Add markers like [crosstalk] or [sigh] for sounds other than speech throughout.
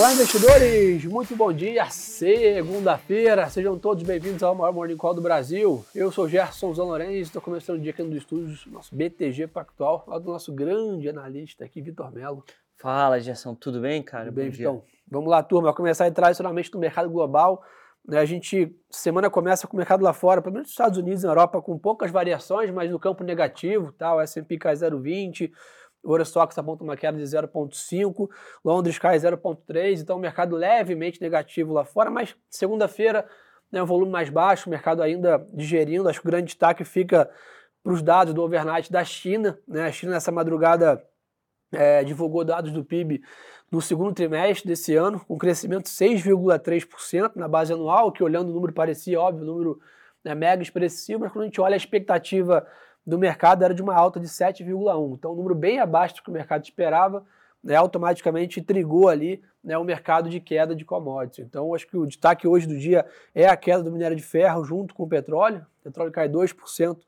Olá, investidores! Muito bom dia, segunda-feira. Sejam todos bem-vindos ao maior Morning Call do Brasil. Eu sou Gerson Zan Lourenço, estou começando o dia aqui no estúdios, nosso BTG Pactual, lá do nosso grande analista aqui, Vitor Melo. Fala, Gerson, tudo bem, cara? Tudo bem, então. Vamos lá, turma, começar a entrar tradicionalmente no mercado global. Né, a gente, semana começa com o mercado lá fora, pelo menos nos Estados Unidos e na Europa, com poucas variações, mas no campo negativo, tá? o S&P cai 0,20, o Eurostox aponta uma queda de 0,5, Londres cai 0,3, então o mercado levemente negativo lá fora, mas segunda-feira, né, um volume mais baixo, o mercado ainda digerindo, acho que o grande destaque fica para os dados do overnight da China, né, a China nessa madrugada é, divulgou dados do PIB no segundo trimestre desse ano, com crescimento de 6,3% na base anual, que olhando o número parecia óbvio, número né, mega expressivo, mas quando a gente olha a expectativa do mercado era de uma alta de 7,1. Então, um número bem abaixo do que o mercado esperava, né, automaticamente trigou ali né, o mercado de queda de commodities. Então, acho que o destaque hoje do dia é a queda do minério de ferro junto com o petróleo. O petróleo cai 2%,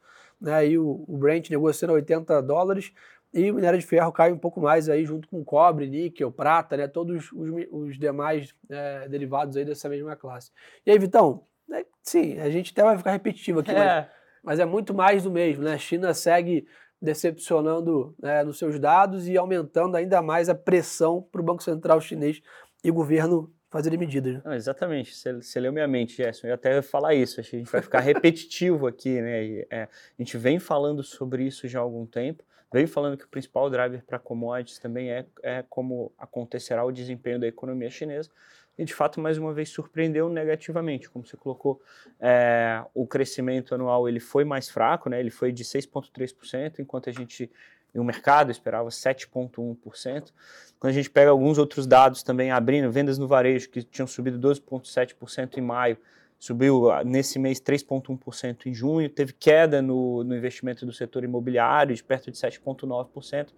né, e o, o Brent negociando a 80 dólares, e o minério de ferro cai um pouco mais aí junto com cobre, níquel, prata, né, todos os, os demais é, derivados aí dessa mesma classe. E aí, Vitão, né, sim, a gente até vai ficar repetitivo aqui, é. mas mas é muito mais do mesmo. Né? A China segue decepcionando né, nos seus dados e aumentando ainda mais a pressão para o Banco Central chinês e o governo fazerem medidas. Né? Não, exatamente, você, você leu minha mente, Gerson. Eu ia até falar isso, a gente vai ficar repetitivo aqui. Né? E, é, a gente vem falando sobre isso já há algum tempo, vem falando que o principal driver para commodities também é, é como acontecerá o desempenho da economia chinesa e de fato mais uma vez surpreendeu negativamente, como você colocou, é, o crescimento anual ele foi mais fraco, né? Ele foi de 6,3%, enquanto a gente o mercado esperava 7,1%. Quando a gente pega alguns outros dados também abrindo, vendas no varejo que tinham subido 12,7% em maio, subiu ah, nesse mês 3,1% em junho, teve queda no, no investimento do setor imobiliário de perto de 7,9%.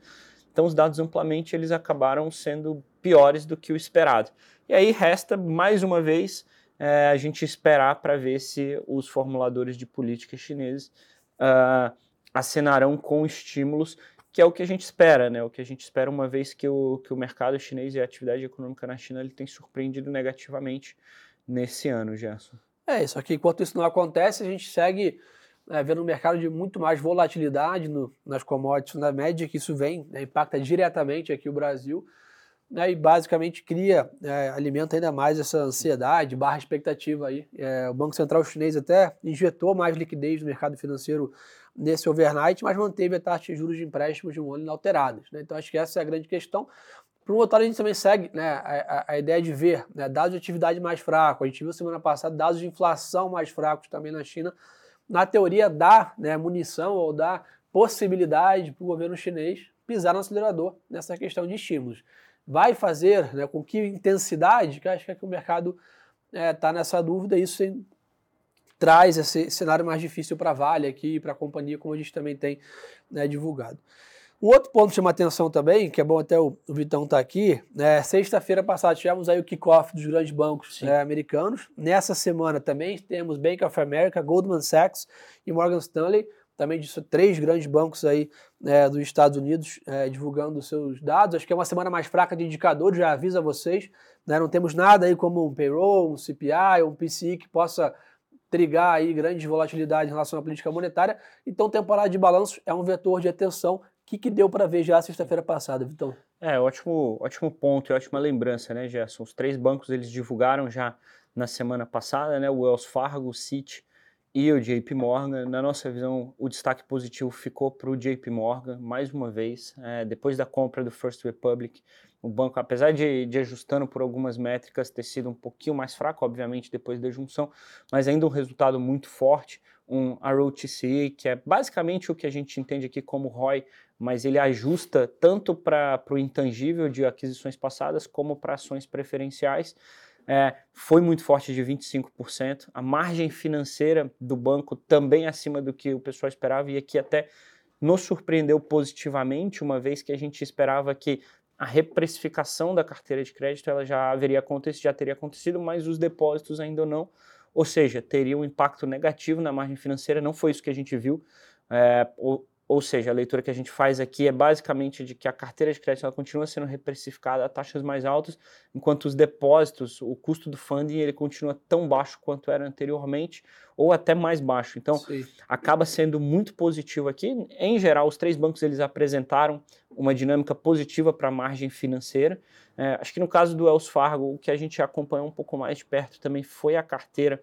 Então os dados amplamente eles acabaram sendo piores do que o esperado. E aí resta, mais uma vez, é, a gente esperar para ver se os formuladores de política chineses uh, acenarão com estímulos, que é o que a gente espera, né? O que a gente espera uma vez que o, que o mercado chinês e a atividade econômica na China ele tem surpreendido negativamente nesse ano, Gerson. É, isso aqui, enquanto isso não acontece, a gente segue é, vendo um mercado de muito mais volatilidade no, nas commodities na média, que isso vem, né, impacta diretamente aqui o Brasil né, e basicamente cria, é, alimenta ainda mais essa ansiedade, barra expectativa aí. É, o Banco Central chinês até injetou mais liquidez no mercado financeiro nesse overnight, mas manteve a taxa de juros de empréstimos de um ano inalteradas. Né? Então acho que essa é a grande questão. Por um outro lado, a gente também segue né, a, a, ideia de ver né, dados de atividade mais fracos. A gente viu semana passada dados de inflação mais fracos também na China. Na teoria, dá né, munição ou dá possibilidade para o governo chinês pisar no acelerador nessa questão de estímulos. Vai fazer, né, com que intensidade, que acho que, é que o mercado está é, tá nessa dúvida, isso traz esse cenário mais difícil para a Vale aqui, para a companhia, como a gente também tem né, divulgado. Um outro ponto que chama atenção também, que é bom até o, o Vitão estar tá aqui, né, sexta-feira passada tivemos aí o kickoff dos grandes bancos né, americanos. Nessa semana também temos Bank of America, Goldman Sachs e Morgan Stanley também disso três grandes bancos aí é, dos Estados Unidos é, divulgando seus dados. Acho que é uma semana mais fraca de indicadores, já avisa vocês. Né? Não temos nada aí como um payroll, um CPI, um PCI que possa trigar aí grande volatilidade em relação à política monetária. Então, temporada de balanço é um vetor de atenção. O que, que deu para ver já sexta-feira passada, Vitão? É, ótimo, ótimo ponto e ótima lembrança, né, Gerson? Os três bancos eles divulgaram já na semana passada, né? O Wells Fargo, o Citi e o JP Morgan. Na nossa visão, o destaque positivo ficou para o JP Morgan, mais uma vez, é, depois da compra do First Republic. O banco, apesar de, de, ajustando por algumas métricas, ter sido um pouquinho mais fraco, obviamente, depois da junção, mas ainda um resultado muito forte, um ROTC, que é basicamente o que a gente entende aqui como ROI, mas ele ajusta tanto para o intangível de aquisições passadas como para ações preferenciais é, foi muito forte de 25%. A margem financeira do banco também acima do que o pessoal esperava e aqui até nos surpreendeu positivamente, uma vez que a gente esperava que a reprecificação da carteira de crédito ela já haveria acontecido, já teria acontecido, mas os depósitos ainda não. Ou seja, teria um impacto negativo na margem financeira, não foi isso que a gente viu. É, ou seja, a leitura que a gente faz aqui é basicamente de que a carteira de crédito ela continua sendo reprecificada a taxas mais altas, enquanto os depósitos, o custo do funding, ele continua tão baixo quanto era anteriormente, ou até mais baixo. Então, Sim. acaba sendo muito positivo aqui. Em geral, os três bancos eles apresentaram uma dinâmica positiva para a margem financeira. É, acho que no caso do Wells Fargo, o que a gente acompanhou um pouco mais de perto também foi a carteira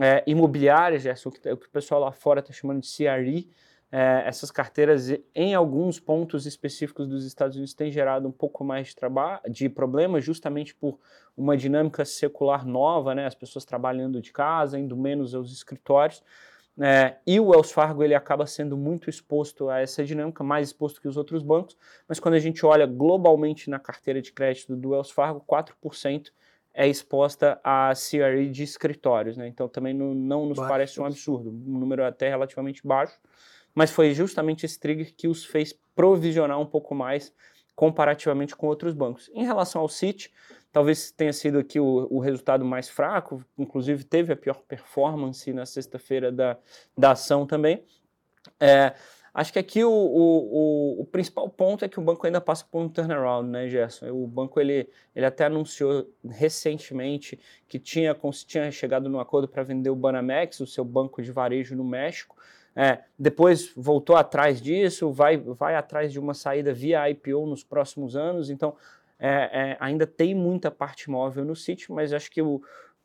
é, imobiliária, Gerson, o que, o que o pessoal lá fora está chamando de CRE, é, essas carteiras, em alguns pontos específicos dos Estados Unidos, têm gerado um pouco mais de, de problemas, justamente por uma dinâmica secular nova, né? as pessoas trabalhando de casa, indo menos aos escritórios. É, e o Wells Fargo ele acaba sendo muito exposto a essa dinâmica, mais exposto que os outros bancos, mas quando a gente olha globalmente na carteira de crédito do Wells Fargo, 4% é exposta a CRE de escritórios, né? Então também não, não nos baixo. parece um absurdo, um número até relativamente baixo mas foi justamente esse trigger que os fez provisionar um pouco mais comparativamente com outros bancos. Em relação ao Citi, talvez tenha sido aqui o, o resultado mais fraco, inclusive teve a pior performance na sexta-feira da, da ação também. É, acho que aqui o, o, o, principal ponto é que o banco ainda passa por um turnaround, né, Gerson? O banco ele, ele até anunciou recentemente que tinha, tinha chegado no acordo para vender o Banamex, o seu banco de varejo no México, é, depois voltou atrás disso, vai, vai atrás de uma saída via IPO nos próximos anos, então é, é, ainda tem muita parte móvel no City, mas acho que o,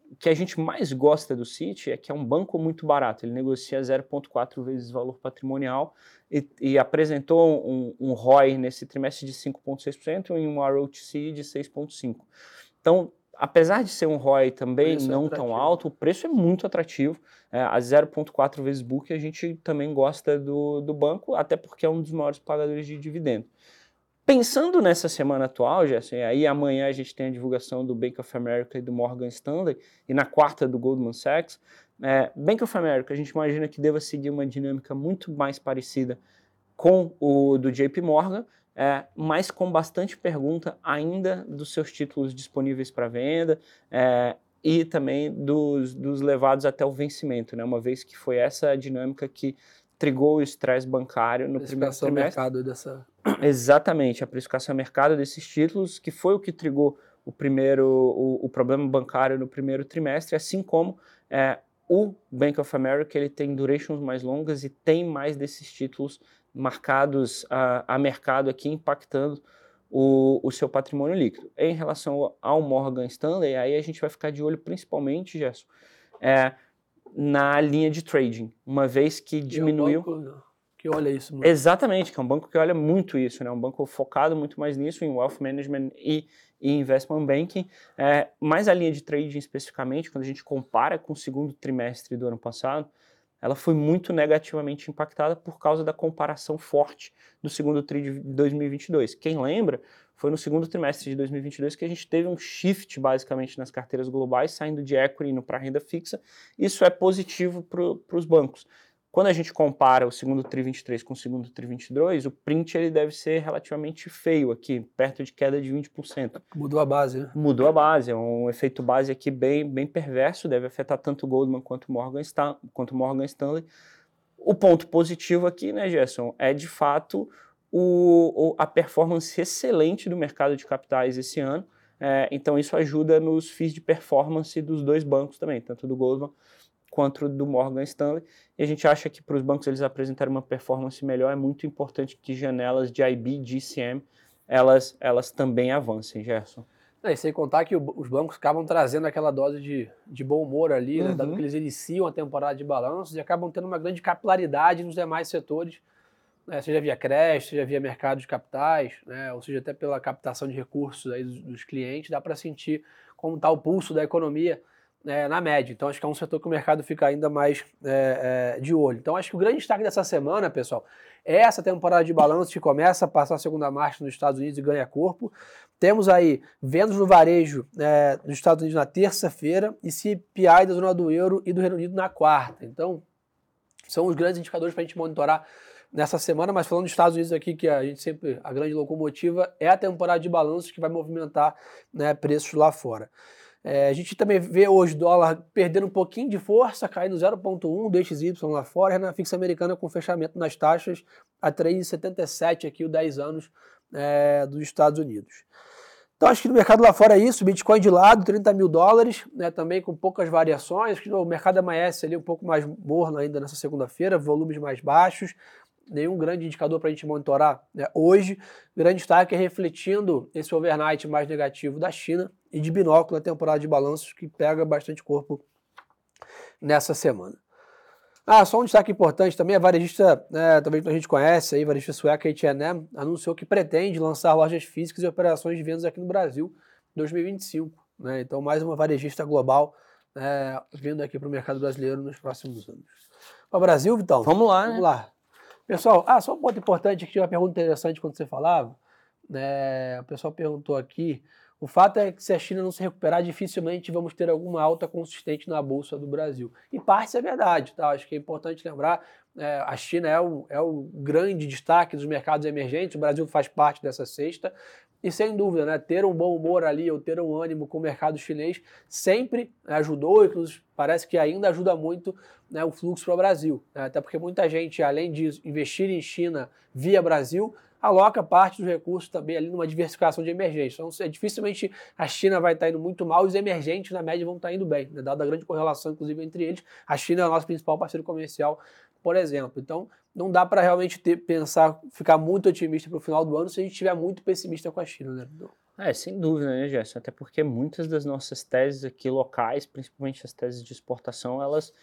o que a gente mais gosta do City é que é um banco muito barato, ele negocia 0,4 vezes valor patrimonial e, e apresentou um, um ROI nesse trimestre de 5,6% e um ROTC de 6,5%. Então, apesar de ser um ROI também é não é tão alto, o preço é muito atrativo. É, a 0,4 vezes book a gente também gosta do, do banco, até porque é um dos maiores pagadores de dividendo. Pensando nessa semana atual, Gerson, aí amanhã a gente tem a divulgação do Bank of America e do Morgan Stanley, e na quarta do Goldman Sachs. É, Bank of America, a gente imagina que deva seguir uma dinâmica muito mais parecida com o do JP Morgan, é, mas com bastante pergunta ainda dos seus títulos disponíveis para venda é, e também dos, dos levados até o vencimento, né? uma vez que foi essa dinâmica que trigou o estresse bancário no primeiro trimestre. mercado dessa... [clears throat] Exatamente, a precificação a mercado desses títulos, que foi o que trigou o primeiro o, o problema bancário no primeiro trimestre, assim como é, o Bank of America ele tem durations mais longas e tem mais desses títulos marcados a, a mercado aqui, impactando o, o, seu patrimônio líquido. Em relação ao Morgan Stanley, aí a gente vai ficar de olho principalmente, Gerson, é, na linha de trading, uma vez que diminuiu... É um banco que olha isso muito. Exatamente, que é um banco que olha muito isso, né? um banco focado muito mais nisso, em wealth management e, e investment banking, é, mas a linha de trading especificamente, quando a gente compara com o segundo trimestre do ano passado, ela foi muito negativamente impactada por causa da comparação forte do segundo TRI de 2022. Quem lembra, foi no segundo trimestre de 2022 que a gente teve um shift basicamente nas carteiras globais, saindo de equity para renda fixa. Isso é positivo para os bancos. Quando a gente compara o segundo TRI 23 com o segundo TRI 22, o print ele deve ser relativamente feio aqui, perto de queda de 20%. Mudou a base, né? Mudou a base, é um efeito base aqui bem, bem perverso, deve afetar tanto o Goldman quanto o Morgan, Stan quanto Morgan Stanley. O ponto positivo aqui, né, Gerson, é de fato o, a performance excelente do mercado de capitais esse ano. É, então isso ajuda nos FIIs de performance dos dois bancos também, tanto do Goldman quanto do Morgan Stanley. E a gente acha que para os bancos eles apresentarem uma performance melhor, é muito importante que janelas de IB, DCM, elas, elas também avancem, Gerson. É, e sem contar que o, os bancos acabam trazendo aquela dose de, de bom humor ali, uhum. né, dado uhum. que eles iniciam a temporada de balanços e acabam tendo uma grande capilaridade nos demais setores, né, seja via creche, seja via mercado de capitais, né, ou seja até pela captação de recursos aí dos, clientes, dá para sentir como está o pulso da economia é, na média. Então acho que é um setor que o mercado fica ainda mais é, é, de olho. Então acho que o grande destaque dessa semana, pessoal, é essa temporada de balanço que começa a passar a segunda marcha nos Estados Unidos e ganha corpo. Temos aí vendas no varejo é, nos Estados Unidos na terça-feira e CPI da zona do euro e do Reino Unido na quarta. Então são os grandes indicadores para a gente monitorar nessa semana, mas falando dos Estados Unidos aqui, que a gente sempre, a grande locomotiva é a temporada de balanços que vai movimentar né, preços lá fora. É, a gente também vê hoje o dólar perdendo um pouquinho de força, caindo 0,1 DXY lá fora, a renda fixa americana com fechamento nas taxas a 3,77 aqui, o 10 anos é, dos Estados Unidos. Então acho que no mercado lá fora é isso, Bitcoin de lado, 30 mil dólares, né, também com poucas variações, o mercado amanhece ali um pouco mais morno ainda nessa segunda-feira, volumes mais baixos, nenhum grande indicador para a gente monitorar né, hoje. Grande destaque é refletindo esse overnight mais negativo da China e de binóculo a temporada de balanços que pega bastante corpo nessa semana. Ah, só um destaque importante também, a varejista, né, talvez a gente conhece aí, a varejista sueca H&M, anunciou que pretende lançar lojas físicas e operações de vendas aqui no Brasil em 2025. Né? Então, mais uma varejista global é, vindo aqui para o mercado brasileiro nos próximos anos. Para o Brasil, Vitão? Vamos lá, Vamos né? lá. Pessoal, ah, só um ponto importante, que tinha uma pergunta interessante quando você falava. Né, o pessoal perguntou aqui. O fato é que se a China não se recuperar, dificilmente vamos ter alguma alta consistente na Bolsa do Brasil. E parte é verdade, tá? Acho que é importante lembrar, é, a China é o, é o grande destaque dos mercados emergentes, o Brasil faz parte dessa cesta, e sem dúvida, né, ter um bom humor ali ou ter um ânimo com o mercado chinês sempre ajudou, inclusive parece que ainda ajuda muito né, o fluxo para o Brasil. Né, até porque muita gente, além de investir em China via Brasil, aloca parte dos recursos também ali numa diversificação de emergentes. Então, é, dificilmente a China vai estar indo muito mal e os emergentes, na média, vão estar indo bem, né, dada a grande correlação, inclusive, entre eles. A China é o nosso principal parceiro comercial, por exemplo. Então, não dá para realmente ter, pensar, ficar muito otimista para o final do ano se a gente estiver muito pessimista com a China, né? É, sem dúvida, né, Gerson? Até porque muitas das nossas teses aqui locais, principalmente as teses de exportação, elas,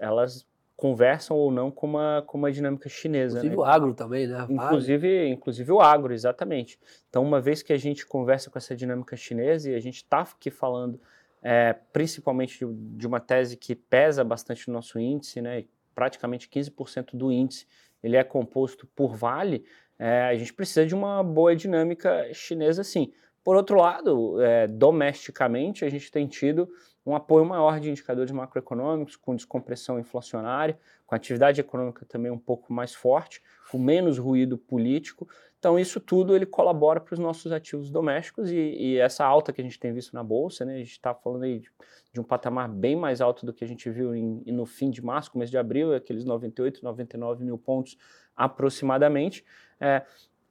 elas conversam ou não com uma, com uma dinâmica chinesa. Inclusive né? o agro também, né? Inclusive, inclusive o agro, exatamente. Então, uma vez que a gente conversa com essa dinâmica chinesa e a gente está aqui falando é, principalmente de, de, uma tese que pesa bastante no nosso índice, né? praticamente 15% do índice ele é composto por vale, é, a gente precisa de uma boa dinâmica chinesa sim. Por outro lado, é, domesticamente, a gente tem tido um apoio maior de indicadores macroeconômicos, com descompressão inflacionária, com atividade econômica também um pouco mais forte, com menos ruído político. Então, isso tudo ele colabora para os nossos ativos domésticos e, e, essa alta que a gente tem visto na Bolsa, né, a gente está falando aí de, de, um patamar bem mais alto do que a gente viu em, no fim de março, começo de abril, aqueles 98, 99 mil pontos aproximadamente. É,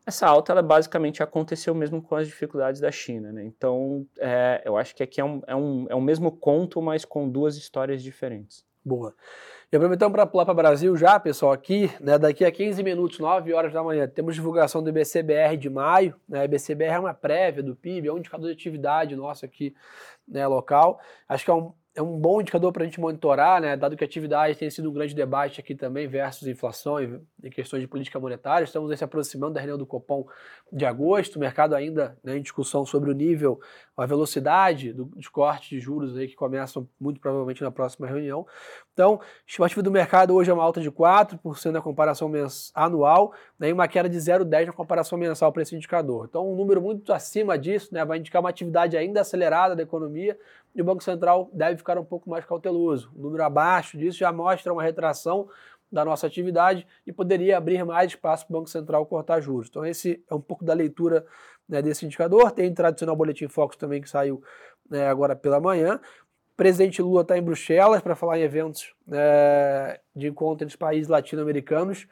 essa alta, ela basicamente aconteceu mesmo com as dificuldades da China, né? Então, é, eu acho que aqui é um, é, um, é o mesmo conto, mas com duas histórias diferentes. Boa. E aproveitando para pular para o Brasil já, pessoal, aqui, né, daqui a 15 minutos, 9 horas da manhã, temos divulgação do IBCBR de maio. Né, IBCBR é uma prévia do PIB, é um indicador de atividade nosso aqui né, local. Acho que é um, é um bom indicador para a gente monitorar, né, dado que a atividade tem sido um grande debate aqui também versus inflação e, questões de política monetária. Estamos se aproximando da reunião do Copom de agosto, o mercado ainda né, em discussão sobre o nível, a velocidade do, dos cortes de juros aí que começam muito provavelmente na próxima reunião. Então, estimativa do mercado hoje é uma alta de 4% na comparação anual né, e uma queda de 0,10% na comparação mensal para esse indicador. Então, um número muito acima disso né, vai indicar uma atividade ainda acelerada da economia, e o Banco Central deve ficar um pouco mais cauteloso. O número abaixo disso já mostra uma retração da nossa atividade e poderia abrir mais espaço para o Banco Central cortar juros. Então, esse é um pouco da leitura né, desse indicador. Tem o tradicional Boletim Focus também que saiu né, agora pela manhã. Presidente Lula está em Bruxelas para falar em eventos é, de encontro entre os países latino-americanos.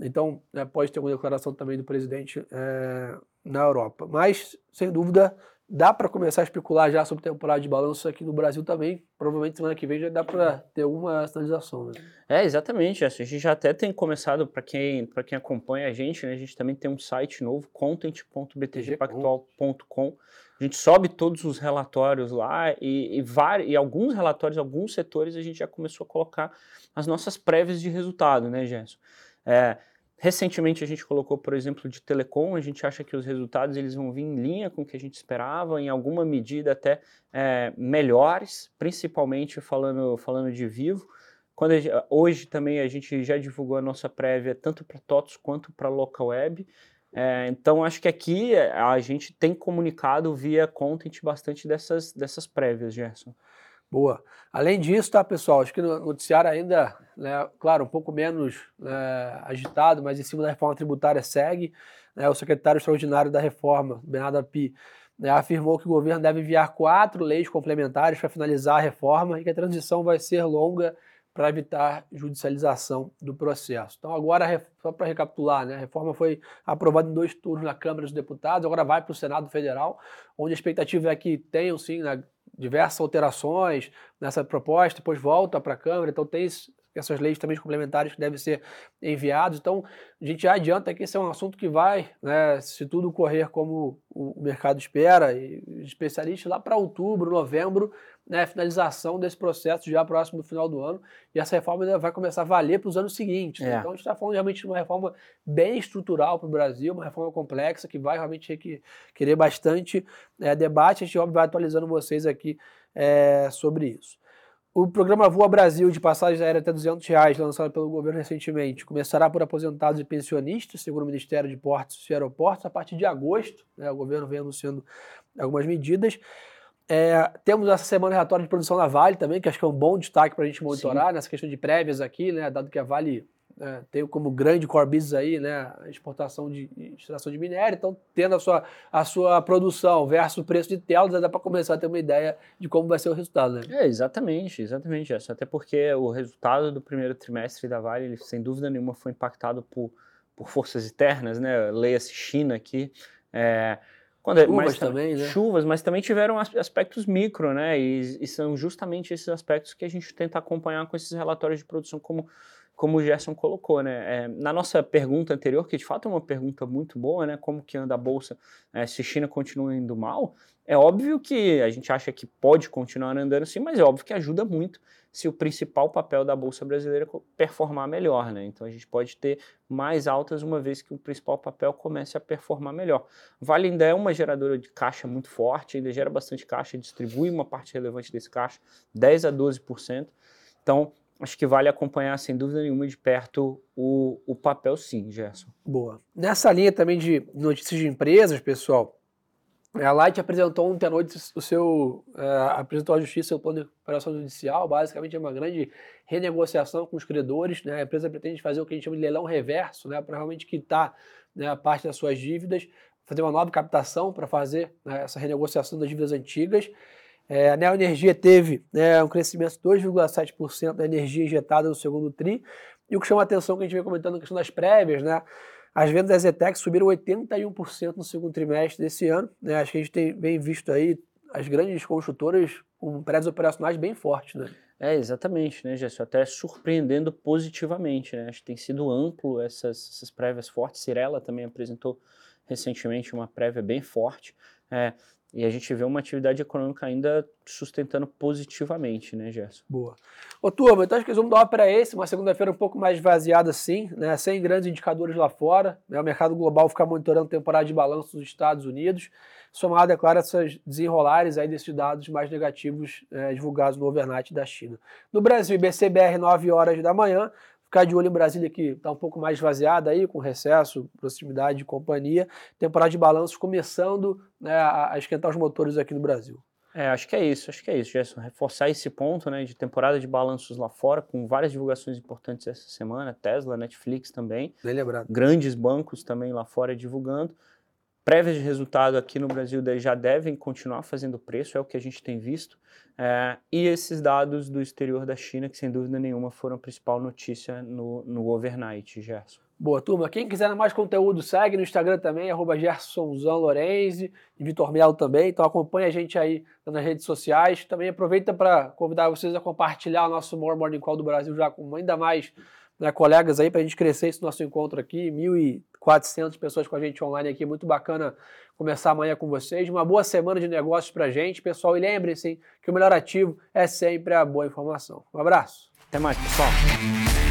Então, é, pode ter uma declaração também do presidente é, na Europa. Mas, sem dúvida, dá para começar a especular já sobre temporada de balanço aqui no Brasil também. Provavelmente semana que vem já dá para ter alguma sinalização. Né? É, exatamente. A gente já até tem começado, para quem, quem acompanha a gente, né, a gente também tem um site novo, content.btgpactual.com. A gente sobe todos os relatórios lá e, e, vários, e alguns relatórios, alguns setores, a gente já começou a colocar as nossas prévias de resultado, né, Gerson? É, Recentemente a gente colocou, por exemplo, de telecom, a gente acha que os resultados eles vão vir em linha com o que a gente esperava, em alguma medida até é, melhores, principalmente falando, falando de vivo. Quando gente, hoje também a gente já divulgou a nossa prévia tanto para TOTOS quanto para local web. É, então acho que aqui a gente tem comunicado via content bastante dessas, dessas prévias, Gerson. Boa. Além disso, tá, pessoal? Acho que no noticiário ainda, né, claro, um pouco menos né, agitado, mas em cima da reforma tributária segue. Né, o secretário extraordinário da reforma, Bernardo Api, né, afirmou que o governo deve enviar quatro leis complementares para finalizar a reforma e que a transição vai ser longa para evitar judicialização do processo. Então, agora, só para recapitular, né, a reforma foi aprovada em dois turnos na Câmara dos Deputados, agora vai para o Senado Federal, onde a expectativa é que tenham, sim, né, diversas alterações nessa proposta, depois volta para a Câmara, então tem essas leis também complementares que devem ser enviadas. Então, a gente já adianta que esse é um assunto que vai, né, se tudo correr como o mercado espera, e especialistas lá para outubro, novembro, né, finalização desse processo já próximo do final do ano, e essa reforma ainda vai começar a valer para os anos seguintes. É. Então a gente está falando realmente de uma reforma bem estrutural para o Brasil, uma reforma complexa que vai realmente querer bastante é, debate. A gente óbvio, vai atualizando vocês aqui é, sobre isso. O programa Voa Brasil de passagens aéreas até 200 reais, lançado pelo governo recentemente, começará por aposentados e pensionistas, segundo o Ministério de Portos e Aeroportos, a partir de agosto. Né, o governo vem anunciando algumas medidas. É, temos essa semana relatório de produção da Vale também, que acho que é um bom destaque para a gente monitorar Sim. nessa questão de prévias aqui, né, dado que a Vale é, tem como grande core business aí, né, a exportação de extração de minério, então tendo a sua, a sua produção versus o preço de telas, dá para começar a ter uma ideia de como vai ser o resultado, né? É, exatamente, exatamente, isso. até porque o resultado do primeiro trimestre da Vale, ele, sem dúvida nenhuma, foi impactado por, por forças externas, né, leia-se China aqui, é, quando, é, chuvas mas, também, né? Chuvas, mas também tiveram aspectos micro, né? E, e, são justamente esses aspectos que a gente tenta acompanhar com esses relatórios de produção, como, como o Gerson colocou, né? É, na nossa pergunta anterior, que de fato é uma pergunta muito boa, né? Como que anda a Bolsa é, se China continua indo mal? É óbvio que a gente acha que pode continuar andando assim, mas é óbvio que ajuda muito se o principal papel da Bolsa Brasileira performar melhor, né? Então a gente pode ter mais altas uma vez que o principal papel comece a performar melhor. Vale ainda é uma geradora de caixa muito forte, ainda gera bastante caixa, distribui uma parte relevante desse caixa, 10 a 12%. Então, acho que vale acompanhar, sem dúvida nenhuma, de perto o, o papel sim, Gerson. Boa. Nessa linha também de notícias de empresas, pessoal, a Light apresentou ontem à noite o seu. Uh, apresentou à justiça o plano de operação judicial. Basicamente, é uma grande renegociação com os credores. Né? A empresa pretende fazer o que a gente chama de leilão reverso, né? para realmente quitar né, a parte das suas dívidas, fazer uma nova captação para fazer né, essa renegociação das dívidas antigas. É, a Neo Energia teve né, um crescimento de 2,7% da energia injetada no segundo TRI. E o que chama a atenção que a gente vem comentando na questão das prévias, né? As vendas da Zetec subiram 81% no segundo trimestre desse ano. Né? Acho que a gente tem bem visto aí as grandes construtoras com prédios operacionais bem fortes, né? É, exatamente, né, Gerson? Até surpreendendo positivamente, né? Acho que tem sido amplo essas, essas prévias fortes. Cirela também apresentou recentemente uma prévia bem forte. É, e a gente vê uma atividade econômica ainda sustentando positivamente, né, Gerson? Boa. Ô, turma, então acho que vamos dar uma para esse, uma segunda-feira um pouco mais vaziada assim, né, sem grandes indicadores lá fora, né, o mercado global ficar monitorando temporada de balanço dos Estados Unidos, somado, é claro, essas desenrolares aí desses dados mais negativos é, divulgados no overnight da China. No Brasil, IBCBR, 9 horas da manhã, Ficar de olho em Brasília, que está um pouco mais esvaziada aí, com recesso, proximidade de companhia. Temporada de balanços começando né, a, esquentar os motores aqui no Brasil. É, acho que é isso, acho que é isso, Gerson. Reforçar esse ponto né, de temporada de balanços lá fora, com várias divulgações importantes essa semana, Tesla, Netflix também. Bem lembrado. Grandes bancos também lá fora divulgando. Prévias de resultado aqui no Brasil já devem continuar fazendo preço, é o que a gente tem visto. É, e esses dados do exterior da China, que sem dúvida nenhuma foram a principal notícia no, no overnight, Gerson. Boa, turma. Quem quiser mais conteúdo, segue no Instagram também, arroba e Vitor Melo também. Então acompanha a gente aí nas redes sociais. Também aproveita para convidar vocês a compartilhar o nosso More Morning Call do Brasil já com ainda mais né, colegas aí para a gente crescer esse nosso encontro aqui. 1.400 pessoas com a gente online aqui. Muito bacana começar amanhã com vocês. Uma boa semana de negócios para gente, pessoal. E lembrem-se que o melhor ativo é sempre a boa informação. Um abraço. Até mais, pessoal.